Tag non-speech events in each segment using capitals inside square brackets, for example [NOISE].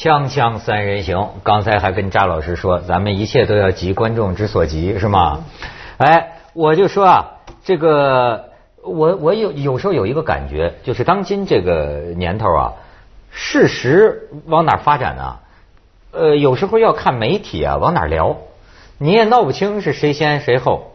锵锵三人行，刚才还跟扎老师说，咱们一切都要急观众之所急，是吗？哎，我就说啊，这个我我有有时候有一个感觉，就是当今这个年头啊，事实往哪发展呢？呃，有时候要看媒体啊往哪聊，你也闹不清是谁先谁后。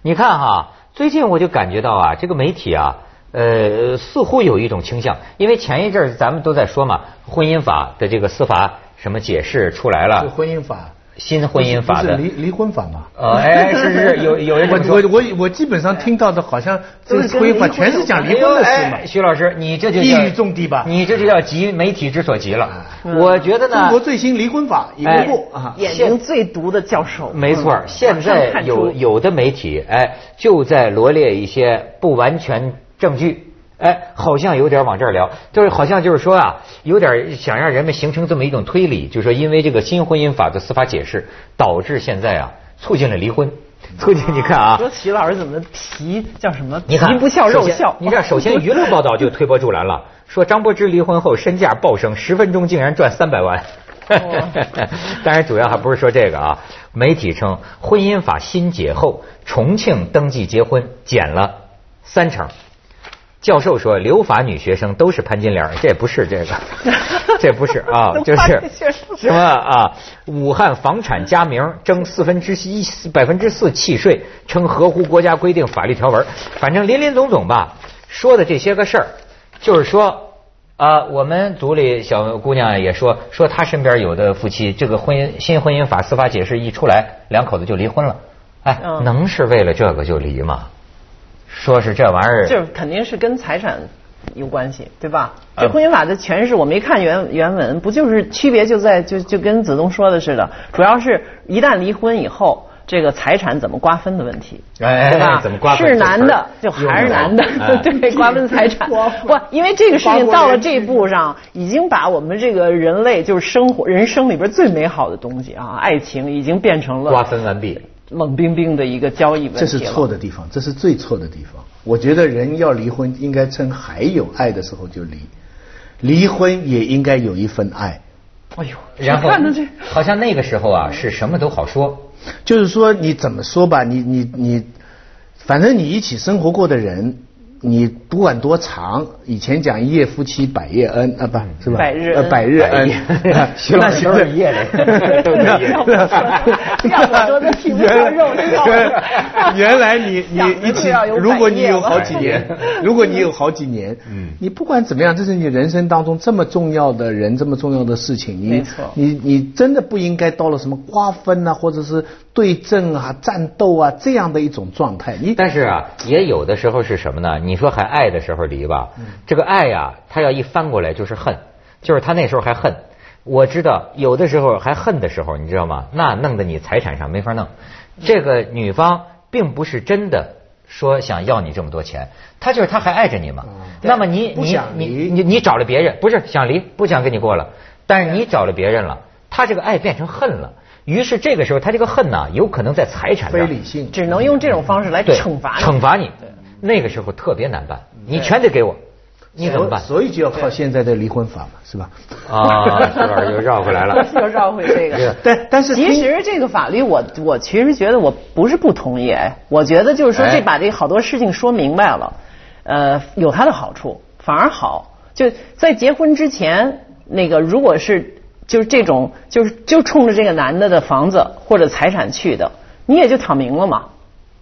你看哈，最近我就感觉到啊，这个媒体啊。呃，似乎有一种倾向，因为前一阵儿咱们都在说嘛，婚姻法的这个司法什么解释出来了，婚姻法。新婚姻法的离离婚法嘛？呃，哎，是是有有人我我我我基本上听到的好像这个婚姻法全是讲离婚的事嘛。徐老师，你这就一语中的吧？你这就叫急媒体之所急了。我觉得呢，中国最新离婚法一公布啊，眼睛最毒的教授。没错，现在有有的媒体哎就在罗列一些不完全证据。哎，好像有点往这儿聊，就是好像就是说啊，有点想让人们形成这么一种推理，就是说因为这个新婚姻法的司法解释，导致现在啊促进了离婚，促进你看啊。说齐老师怎么皮叫什么？你看不笑肉笑。你看，首先娱乐报道就推波助澜了，说张柏芝离婚后身价暴升，十分钟竟然赚三百万。[LAUGHS] 当然，主要还不是说这个啊，媒体称婚姻法新解后，重庆登记结婚减了三成。教授说，留法女学生都是潘金莲，这不是这个，[LAUGHS] 这不是啊，就是什么啊？武汉房产加名征四分之一百分之四契税，称合乎国家规定法律条文，反正林林总总吧，说的这些个事儿，就是说啊，我们组里小姑娘也说，说她身边有的夫妻，这个婚姻新婚姻法司法解释一出来，两口子就离婚了，哎，能是为了这个就离吗？说是这玩意儿，就是肯定是跟财产有关系，对吧？这婚姻法的诠释我没看原原文，不就是区别就在就就跟子东说的似的，主要是一旦离婚以后，这个财产怎么瓜分的问题，对吧？怎么瓜分？是男的就还是男的，[LAUGHS] 对，瓜分财产不？因为这个事情到了这一步上，已经把我们这个人类就是生活人生里边最美好的东西啊，爱情已经变成了瓜分完毕。冷冰冰的一个交易问题这是错的地方，这是最错的地方。我觉得人要离婚，应该趁还有爱的时候就离，离婚也应该有一份爱。哎呦，然后好像那个时候啊，是什么都好说。就是说，你怎么说吧，你你你，反正你一起生活过的人。你不管多长，以前讲一夜夫妻百夜恩啊，不是吧？百日恩，百日恩，徐老师都是一夜的，都是一夜。原来你你一起，如果你有好几年，如果你有好几年，嗯，你不管怎么样，这是你人生当中这么重要的人，这么重要的事情，你你你真的不应该到了什么瓜分啊，或者是对阵啊、战斗啊这样的一种状态。你但是啊，也有的时候是什么呢？你说还爱的时候离吧，这个爱呀，他要一翻过来就是恨，就是他那时候还恨。我知道有的时候还恨的时候，你知道吗？那弄得你财产上没法弄。这个女方并不是真的说想要你这么多钱，她就是她还爱着你嘛。那么你你你你你找了别人，不是想离，不想跟你过了，但是你找了别人了，他这个爱变成恨了。于是这个时候他这个恨呢，有可能在财产上，非理性，只能用这种方式来惩罚你，惩罚你。那个时候特别难办，你全得给我，你怎么办？所以就要靠现在的离婚法嘛，是吧？啊，又绕回来了，[LAUGHS] 又绕回这个。但但是其实这个法律，我我其实觉得我不是不同意，哎，我觉得就是说这把这好多事情说明白了，呃，有它的好处，反而好。就在结婚之前，那个如果是就是这种就是就冲着这个男的的房子或者财产去的，你也就躺明了嘛。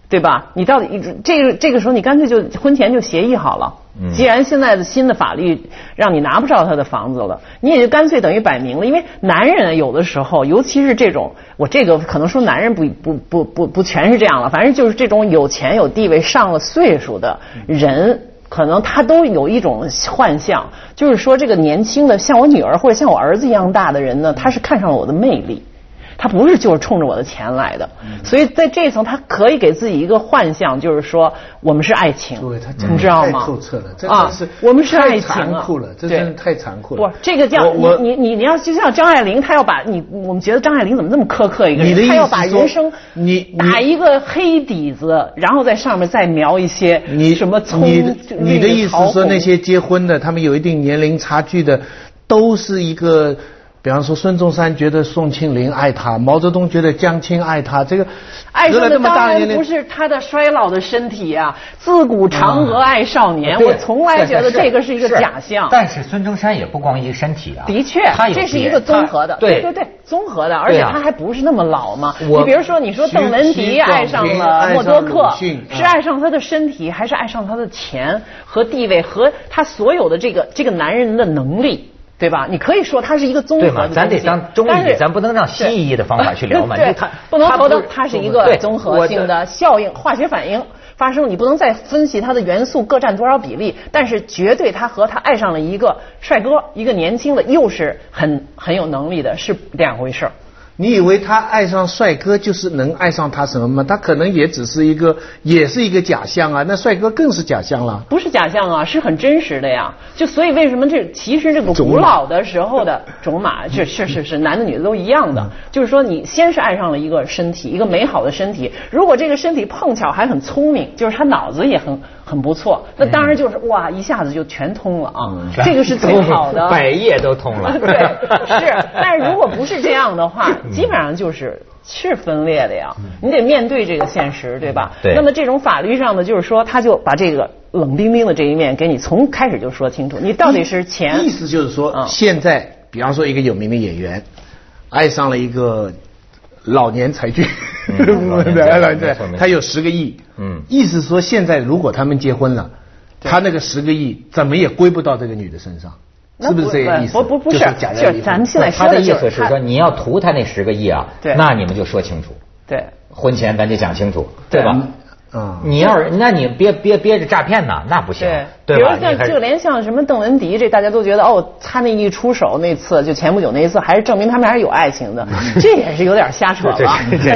对吧？你到底这个这个时候，你干脆就婚前就协议好了。既然现在的新的法律让你拿不着他的房子了，你也就干脆等于摆明了。因为男人有的时候，尤其是这种，我这个可能说男人不不不不不全是这样了，反正就是这种有钱有地位、上了岁数的人，可能他都有一种幻象，就是说这个年轻的像我女儿或者像我儿子一样大的人呢，他是看上了我的魅力。他不是就是冲着我的钱来的，所以在这一层，他可以给自己一个幻象，就是说我们是爱情，你知道吗？太透彻了，真的是我们是爱情残酷了，这真的太残酷了。不，这个叫你你你你要就像张爱玲，她要把你我们觉得张爱玲怎么这么苛刻一个人？她要把人生你打一个黑底子，然后在上面再描一些你什么葱你的意思说那些结婚的，他们有一定年龄差距的，都是一个。比方说孙中山觉得宋庆龄爱他，毛泽东觉得江青爱他，这个爱上的当然不是他的衰老的身体啊，自古嫦娥爱少年，我从来觉得这个是一个假象。但是孙中山也不光一个身体啊，的确，这是一个综合的，对对对，综合的，而且他还不是那么老嘛。你比如说，你说邓文迪爱上了默多克，是爱上他的身体，还是爱上他的钱和地位和他所有的这个这个男人的能力？对吧？你可以说它是一个综合的咱得当中医，咱不能让西医的方法去聊嘛。对，它不能说它是一个综合性的效应，化学反应发生，你不能再分析它的元素各占多少比例。但是绝对，他和他爱上了一个帅哥，一个年轻的，又是很很有能力的，是两回事儿。你以为他爱上帅哥就是能爱上他什么吗？他可能也只是一个，也是一个假象啊。那帅哥更是假象了。不是假象啊，是很真实的呀。就所以为什么这其实这个古老的时候的种马，这 [LAUGHS] 是是是男的女的都一样的。就是说你先是爱上了一个身体，一个美好的身体。如果这个身体碰巧还很聪明，就是他脑子也很很不错，那当然就是哇一下子就全通了啊。这个是最好的，[LAUGHS] 百叶都通了。[LAUGHS] 对，是。但是如果不是这样的话。[LAUGHS] 基本上就是是分裂的呀，你得面对这个现实，对吧？对。那么这种法律上的，就是说，他就把这个冷冰冰的这一面给你从开始就说清楚，你到底是钱。意思就是说，现在比方说一个有名的演员，爱上了一个老年才俊，[LAUGHS] 对，他有十个亿，嗯，意思说现在如果他们结婚了，他那个十个亿怎么也归不到这个女的身上。是不是这个意思？不不不是，就咱们现在他的意思是说，你要图他那十个亿啊，对，那你们就说清楚，对，婚前咱就讲清楚，对吧？嗯，你要是，那你别别憋着诈骗呢，那不行，对吧？比如像就连像什么邓文迪，这大家都觉得哦，他那一出手那次，就前不久那一次，还是证明他们还是有爱情的，[LAUGHS] 这也是有点瞎扯了，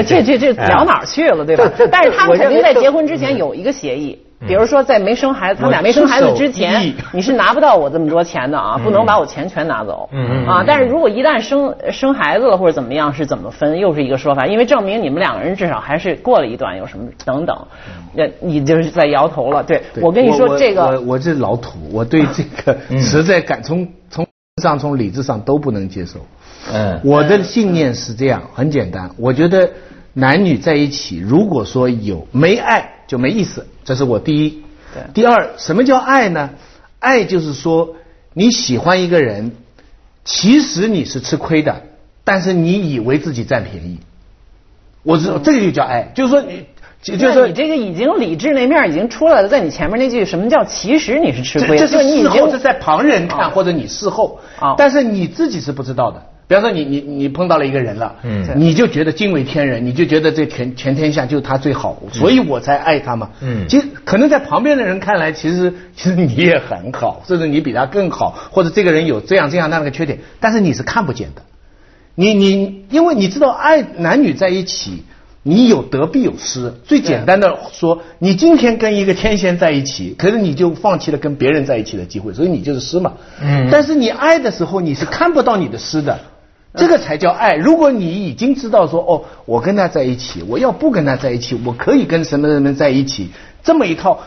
这这这聊哪儿去了，对吧？但是他们肯定在结婚之前有一个协议。比如说，在没生孩子，他们俩没生孩子之前，你是拿不到我这么多钱的啊，不能把我钱全拿走嗯啊。但是如果一旦生生孩子了或者怎么样，是怎么分，又是一个说法，因为证明你们两个人至少还是过了一段，有什么等等，那你就是在摇头了。对我跟你说这个，我我这老土，我对这个 [LAUGHS] 实在感从从上从理智上都不能接受。嗯，我的信念是这样，很简单，我觉得男女在一起，如果说有没爱。就没意思，这是我第一。第二，什么叫爱呢？爱就是说你喜欢一个人，其实你是吃亏的，但是你以为自己占便宜。我知道这个就叫爱，就是说你，就是说你这个已经理智那面已经出来了，在你前面那句什么叫其实你是吃亏？这是事后是在旁人看或者你事后，但是你自己是不知道的。比方说你你你碰到了一个人了，嗯，你就觉得惊为天人，你就觉得这全全天下就他最好，所以我才爱他嘛，嗯，其实可能在旁边的人看来，其实其实你也很好，甚至你比他更好，或者这个人有这样这样那样的缺点，但是你是看不见的，你你因为你知道爱男女在一起，你有得必有失，最简单的说，你今天跟一个天仙在一起，可是你就放弃了跟别人在一起的机会，所以你就是失嘛，嗯，但是你爱的时候，你是看不到你的失的。这个才叫爱。如果你已经知道说，哦，我跟他在一起，我要不跟他在一起，我可以跟什么什么在一起，这么一套，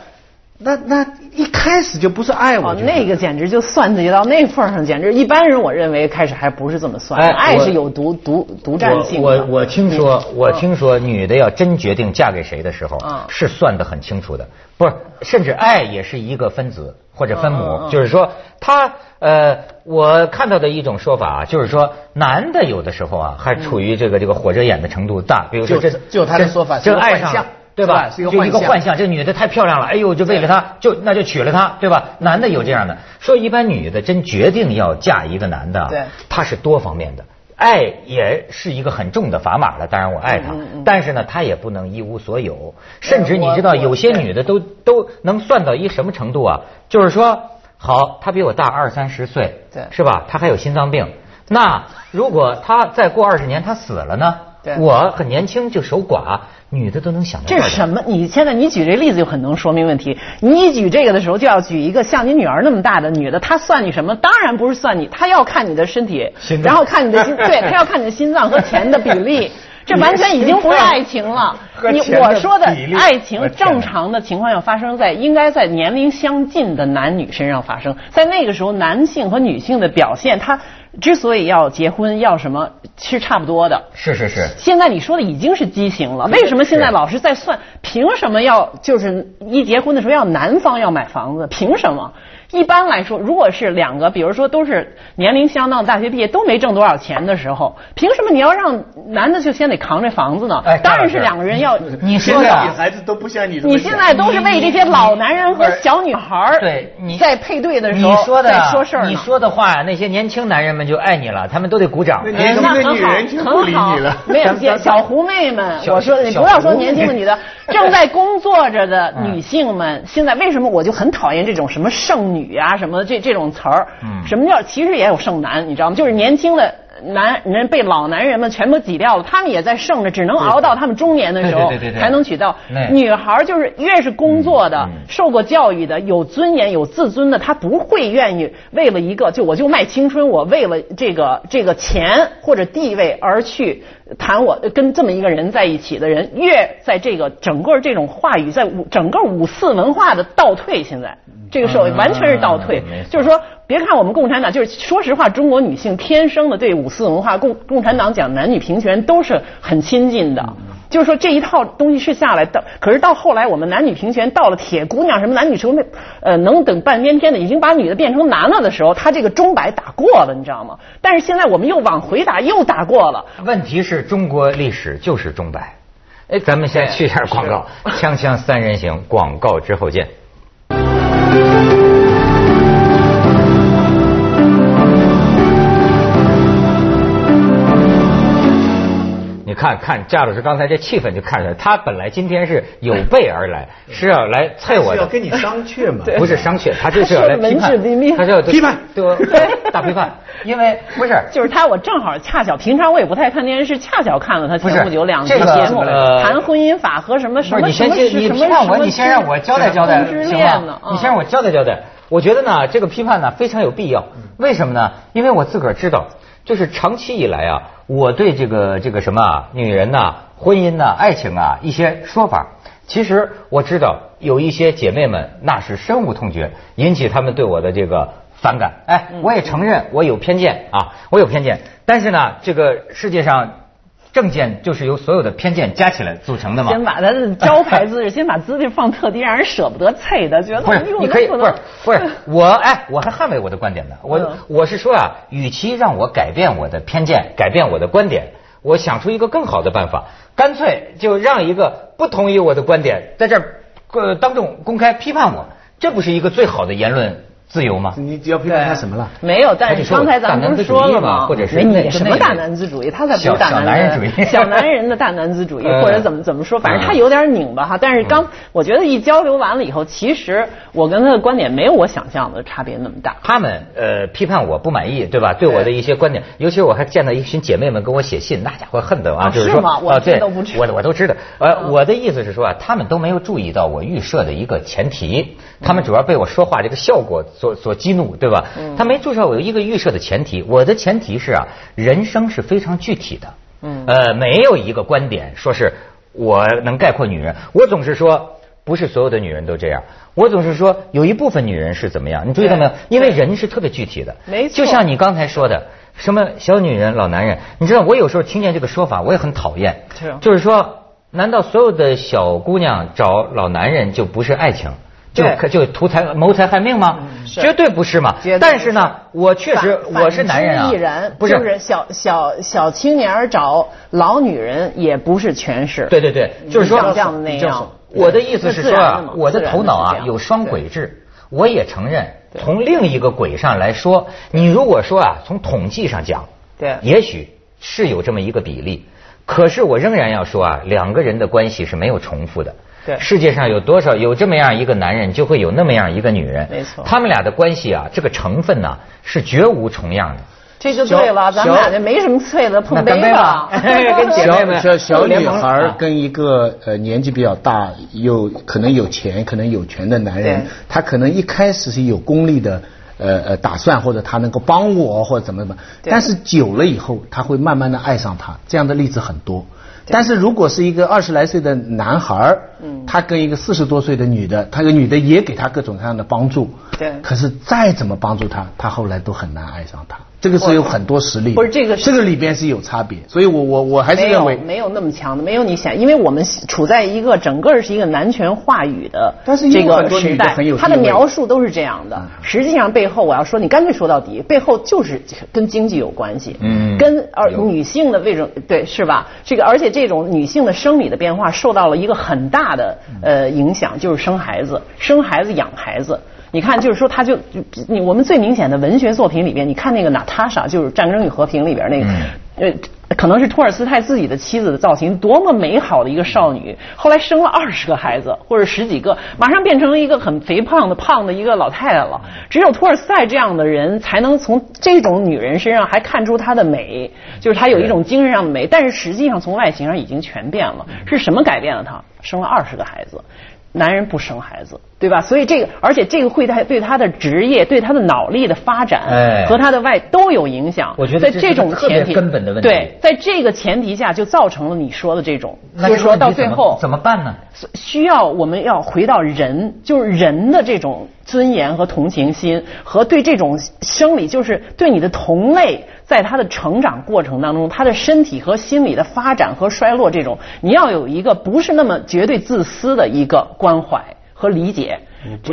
那那一开始就不是爱我。那个简直就算计到那份上，简直一般人我认为开始还不是这么算。爱是有独独独占性。我我听说，我听说女的要真决定嫁给谁的时候，是算得很清楚的。不是，甚至爱也是一个分子或者分母，就是说他。呃，我看到的一种说法啊，就是说男的有的时候啊，还处于这个这个火着眼的程度大，比如说这就他的说法，就爱上，对吧？是一个幻象，这女的太漂亮了，哎呦，就为了她，就那就娶了她，对吧？男的有这样的，说一般女的真决定要嫁一个男的，对，他是多方面的，爱也是一个很重的砝码了。当然我爱他，但是呢，他也不能一无所有，甚至你知道，有些女的都都能算到一什么程度啊？就是说。好，他比我大二三十岁，对，是吧？他还有心脏病。那如果他再过二十年他死了呢？对，我很年轻就守寡，女的都能想到。这是什么？你现在你举这例子就很能说明问题。你举这个的时候就要举一个像你女儿那么大的女的，她算你什么？当然不是算你，她要看你的身体，然后看你的心，对，她要看你的心脏和钱的比例。[LAUGHS] 这完全已经不是爱情了。[LAUGHS] 你我说的爱情正常的情况要发生在应该在年龄相近的男女身上发生，在那个时候男性和女性的表现，他之所以要结婚要什么是差不多的。是是是。现在你说的已经是畸形了，为什么现在老是在算？凭什么要就是一结婚的时候要男方要买房子？凭什么？一般来说，如果是两个，比如说都是年龄相当、大学毕业都没挣多少钱的时候，凭什么你要让男的就先得扛这房子呢？当然是两个人要。你说的女孩子都不像你。你现在都是为这些老男人和小女孩对你在配对的时候你说的说事儿你说的话，那些年轻男人们就爱你了，他们都得鼓掌。年轻的女人就不理你了。[LAUGHS] 没有小狐妹们，我说你不要说年轻的女的，[LAUGHS] 正在工作着的女性们，现在为什么我就很讨厌这种什么剩女啊什么这。这种词儿，什么叫其实也有剩男，你知道吗？就是年轻的男人被老男人们全部挤掉了，他们也在剩着，只能熬到他们中年的时候才能娶到。女孩就是越是工作的、受过教育的、有尊严、有自尊的，她不会愿意为了一个就我就卖青春，我为了这个这个钱或者地位而去谈我跟这么一个人在一起的人，越在这个整个这种话语在整个五四文化的倒退，现在。这个社会完全是倒退，就是说，别看我们共产党，就是说实话，中国女性天生的对五四文化，共共产党讲男女平权都是很亲近的。就是说这一套东西是下来的，可是到后来我们男女平权到了铁姑娘什么男女成那呃能等半边天的，已经把女的变成男了的时候，他这个钟摆打过了，你知道吗？但是现在我们又往回打，又打过了。问题是中国历史就是钟摆。哎，咱们先去一下广告，锵锵三人行，广告之后见。看看贾老师刚才这气氛就看出来，他本来今天是有备而来，[LAUGHS] 是要来啐我的，要跟你商榷嘛？不是商榷，他就是要来批判，他是要批判，对 [LAUGHS] 大批判。因为不是，就是他，我正好恰巧平常我也不太看电视，恰巧看了他前不久两期节目，谈婚姻法和什么什么什么什么你批判我，你先让我交代交代，行吗？你先让我交代交代。我觉得呢，这个批判呢非常有必要。为什么呢？因为我自个儿知道，就是长期以来啊，我对这个这个什么啊女人呐、婚姻呐、爱情啊一些说法，其实我知道有一些姐妹们那是深恶痛绝，引起他们对我的这个。反感，哎，我也承认我有偏见啊，我有偏见。但是呢，这个世界上政见就是由所有的偏见加起来组成的嘛。先把他的招牌姿势，先把姿势放特低，让人舍不得啐的，觉得不是你可以不是不是我哎，我还捍卫我的观点呢。我我是说啊，与其让我改变我的偏见，改变我的观点，我想出一个更好的办法，干脆就让一个不同意我的观点在这儿呃当众公开批判我，这不是一个最好的言论？自由吗？你只要批判他什么了？没有，但是刚才咱们不是说了吗？或者是你什么大男子主义？他才不是大男人主义，[LAUGHS] 小男人的大男子主义，[LAUGHS] 或者怎么怎么说？反正他有点拧巴哈。但是刚我觉得一交流完了以后，其实我跟他的观点没有我想象的差别那么大。他们呃批判我不满意，对吧？对我的一些观点，尤其我还见到一群姐妹们跟我写信，那家伙恨得啊，就是说啊，对，我我都知道。呃，我的意思是说啊，他们都没有注意到我预设的一个前提，他们主要被我说话这个效果所所激怒。对吧？他没注意我有一个预设的前提，我的前提是啊，人生是非常具体的。嗯，呃，没有一个观点说是我能概括女人。我总是说，不是所有的女人都这样。我总是说，有一部分女人是怎么样？你注意到没有？因为人是特别具体的。没错。就像你刚才说的，什么小女人、老男人，你知道，我有时候听见这个说法，我也很讨厌。是。就是说，难道所有的小姑娘找老男人就不是爱情？就可就图财谋财害命吗？绝对不是嘛！但是呢，我确实我是男人啊，不是小小小青年找老女人也不是全是。对对对，就是说这样的那样。我的意思是说啊，我的头脑啊有双轨制，我也承认。从另一个轨上来说，你如果说啊，从统计上讲，对，也许是有这么一个比例，可是我仍然要说啊，两个人的关系是没有重复的。对，世界上有多少有这么样一个男人，就会有那么样一个女人。没错，他们俩的关系啊，这个成分呢是绝无重样的。这就对了，咱们俩就没什么脆的，碰杯吧。[LAUGHS] 跟姐妹们，小小女孩跟一个呃年纪比较大又可能有钱、可能有权的男人，他可能一开始是有功利的呃呃打算，或者他能够帮我或者怎么怎么，但是久了以后，他会慢慢的爱上他。这样的例子很多。但是如果是一个二十来岁的男孩嗯，他跟一个四十多岁的女的，他个女的也给他各种各样的帮助，对，可是再怎么帮助他，他后来都很难爱上她。这个是有很多实力，不是这个，这个里边是有差别，所以我我我还是认为没有那么强的，没有你想，因为我们处在一个整个是一个男权话语的这个时代，他的描述都是这样的，实际上背后我要说，你干脆说到底，背后就是跟经济有关系，嗯，跟而女性的为什么对是吧？这个而且这种女性的生理的变化受到了一个很大的呃影响，就是生孩子，生孩子养孩子。你看，就是说，他就你我们最明显的文学作品里边，你看那个娜塔莎，就是《战争与和平》里边那个，呃，可能是托尔斯泰自己的妻子的造型，多么美好的一个少女，后来生了二十个孩子或者十几个，马上变成了一个很肥胖的胖的一个老太太了。只有托尔斯泰这样的人，才能从这种女人身上还看出她的美，就是她有一种精神上的美，但是实际上从外形上已经全变了。是什么改变了她？生了二十个孩子。男人不生孩子，对吧？所以这个，而且这个会他对他的职业、对他的脑力的发展和他的外都有影响。我觉得在这种前提，根本的问题。对，在这个前提下，就造成了你说的这种，就是说到最后怎么办呢？需要我们要回到人，就是人的这种尊严和同情心，和对这种生理，就是对你的同类。在他的成长过程当中，他的身体和心理的发展和衰落，这种你要有一个不是那么绝对自私的一个关怀和理解。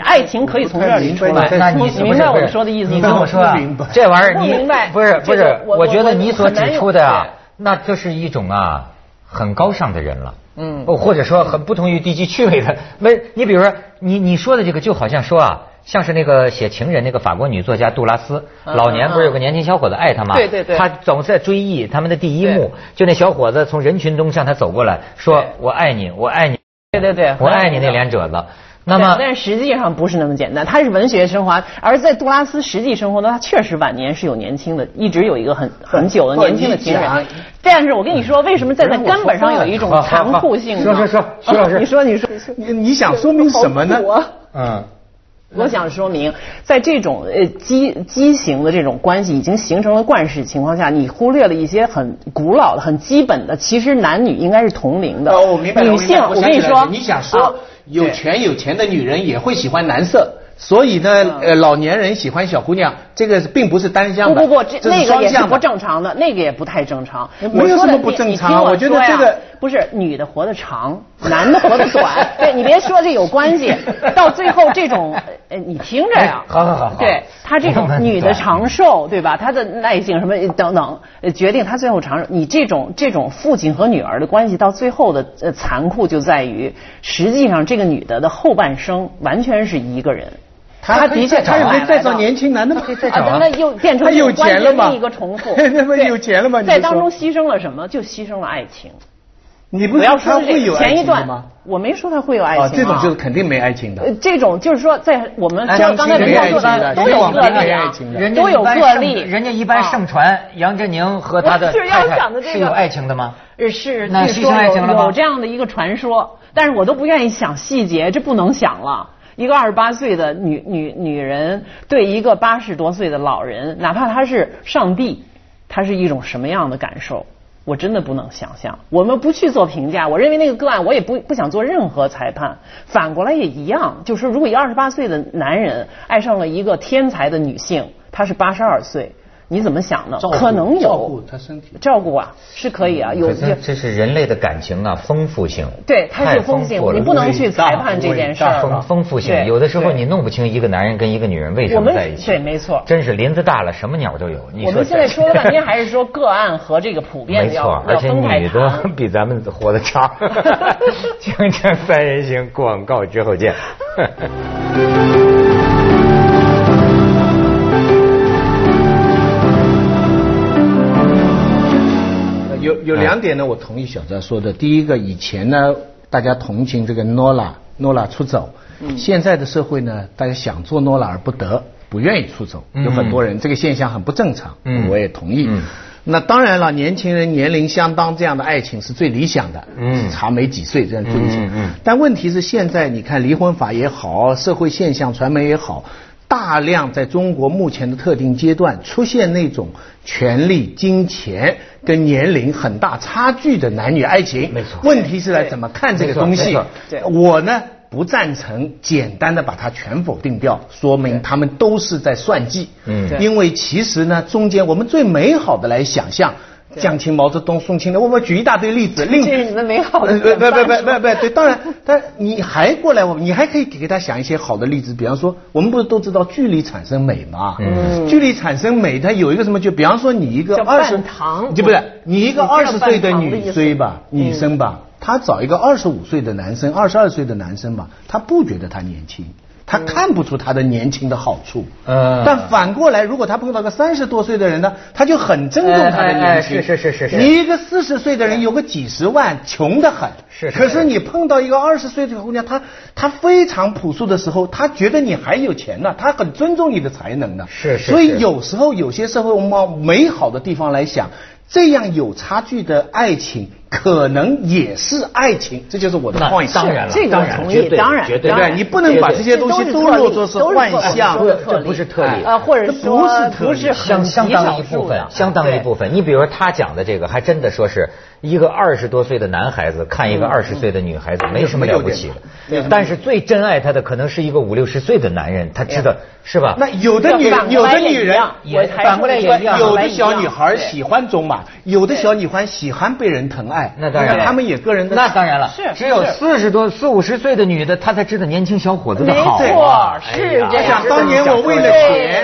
爱情可以从这里出来。那你明白我说的意思吗？你跟我说啊，这玩意儿你明白？不是不是，我觉得你所指出的啊，那这是一种啊很高尚的人了。嗯，或者说很不同于低级趣味的。没，你比如说你你说的这个，就好像说啊。像是那个写情人那个法国女作家杜拉斯，老年不是有个年轻小伙子爱她吗？对对对，他总在追忆他们的第一幕，就那小伙子从人群中向他走过来，说我爱你，我爱你。对对对，我爱你那脸褶子。那么，但是实际上不是那么简单，他是文学升华，而在杜拉斯实际生活中，他确实晚年是有年轻的，一直有一个很很久的年轻的情人。但是我跟你说，为什么在他根本上有一种残酷性？说说说，徐老师，你说你说你你想说明什么呢？嗯。我想说明，在这种呃畸畸形的这种关系已经形成了惯势情况下，你忽略了一些很古老的、很基本的，其实男女应该是同龄的。哦，我明白女性，我跟你说，你想说有权有钱的女人也会喜欢男色。所以呢，呃，老年人喜欢小姑娘，这个并不是单向的，不不不，这那个也是不正常的，那个也不太正常。没有什么不正常，我觉得这个不是女的活得长，[LAUGHS] 男的活得短。[LAUGHS] 对你别说这有关系，[LAUGHS] 到最后这种，呃，你听着呀，好好好，对他这种女的长寿，对吧？她的耐性什么等等，决定她最后长寿。你这种这种父亲和女儿的关系，到最后的呃残酷就在于，实际上这个女的的后半生完全是一个人。他的确，他也没再找年轻男的吗？再找那又变成有钱了另一个重复，那不有钱了吗？在当中牺牲了什么？就牺牲了爱情。你不要说会有前一段吗？我没说他会有爱情啊。这种就是肯定没爱情的。这种就是说，在我们像刚才没说的都有个例啊，都有个例。人家一般盛传杨振宁和他的太太是有爱情的吗？是，那牺牲爱情了吗？有这样的一个传说，但是我都不愿意想细节，这不能想了。一个二十八岁的女女女人对一个八十多岁的老人，哪怕他是上帝，他是一种什么样的感受？我真的不能想象。我们不去做评价，我认为那个个案，我也不不想做任何裁判。反过来也一样，就是，如果一个二十八岁的男人爱上了一个天才的女性，她是八十二岁。你怎么想呢？可能有照顾他身体，照顾啊，是可以啊。有这这是人类的感情啊，丰富性。对，它是丰富性，你不能去裁判这件事儿丰丰富性，有的时候你弄不清一个男人跟一个女人为什么在一起。对，没错。真是林子大了，什么鸟都有。我们现在 [LAUGHS] 说了半天，还是说个案和这个普遍没错，而且女的比咱们活得长。[LAUGHS] [LAUGHS] 锵锵三人行，广告之后见。有有两点呢，我同意小赵说的。第一个，以前呢，大家同情这个诺拉，诺拉出走。嗯。现在的社会呢，大家想做诺拉而不得，不愿意出走，有很多人，这个现象很不正常。嗯。我也同意。嗯。那当然了，年轻人年龄相当这样的爱情是最理想的。嗯。差没几岁这样最理想。嗯嗯。但问题是现在你看离婚法也好，社会现象、传媒也好。大量在中国目前的特定阶段出现那种权力、金钱跟年龄很大差距的男女爱情。没错。问题是来怎么看这个东西？我呢不赞成简单的把它全否定掉，说明他们都是在算计。嗯。因为其实呢，中间我们最美好的来想象。江青、毛泽东、宋庆龄，我们举一大堆例子。这是你们美好的。不不不不不不，对，当然，但你还过来，我你还可以给他想一些好的例子，比方说，我们不是都知道距离产生美吗？嗯。距离产生美，它有一个什么？就比方说，你一个二十，就不是你一个二十岁的女生吧，女生吧，她找一个二十五岁的男生，二十二岁的男生吧，她不觉得他年轻。他看不出他的年轻的好处，嗯，但反过来，如果他碰到个三十多岁的人呢，他就很尊重他的年轻。是是是是。你一个四十岁的人有个几十万，穷得很。是。可是你碰到一个二十岁的姑娘，她她非常朴素的时候，她觉得你还有钱呢，她很尊重你的才能呢。是是。所以有时候有些社会我们往美好的地方来想。这样有差距的爱情，可能也是爱情，这就是我的 point。当然了，这个同意，当然，绝对，对你不能把这些东西都落作是幻象，这不是特例啊，或者说不是相相当一部分，相当一部分。你比如说他讲的这个，还真的说是。一个二十多岁的男孩子看一个二十岁的女孩子，没什么了不起的。但是最真爱他的可能是一个五六十岁的男人，他知道是吧？那有的女有的女人也反过来也一样，有的小女孩喜欢种马，有的小女孩喜欢被人疼爱。那当然，他们也个人的。那当然了，是只有四十多四五十岁的女的，她才知道年轻小伙子的好。没错，是这样。当年我为了钱，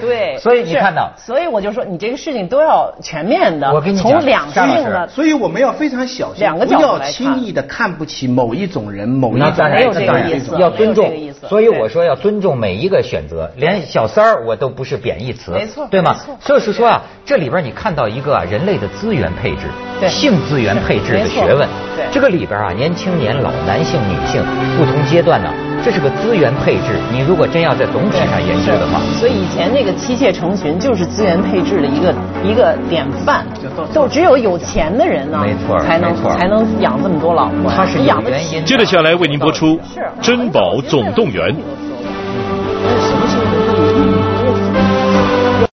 对，[LAUGHS] 所以你看到，所以我就说，你这个事情都要全面的，我跟你从两性的，所以我们要非常。小心，不要轻易的看不起某一种人、某一种没有这个意思，要尊重。所以我说要尊重每一个选择，连小三儿我都不是贬义词，没错，对吗？所以是说啊，这里边你看到一个人类的资源配置，性资源配置的学问，这个里边啊，年轻年老、男性女性不同阶段呢。这是个资源配置，你如果真要在总体上研究的话，所以以前那个妻妾成群就是资源配置的一个一个典范，就只有有钱的人呢，没错，才能才能养这么多老婆，他是养原因。接着下来为您播出《珍宝总动员》。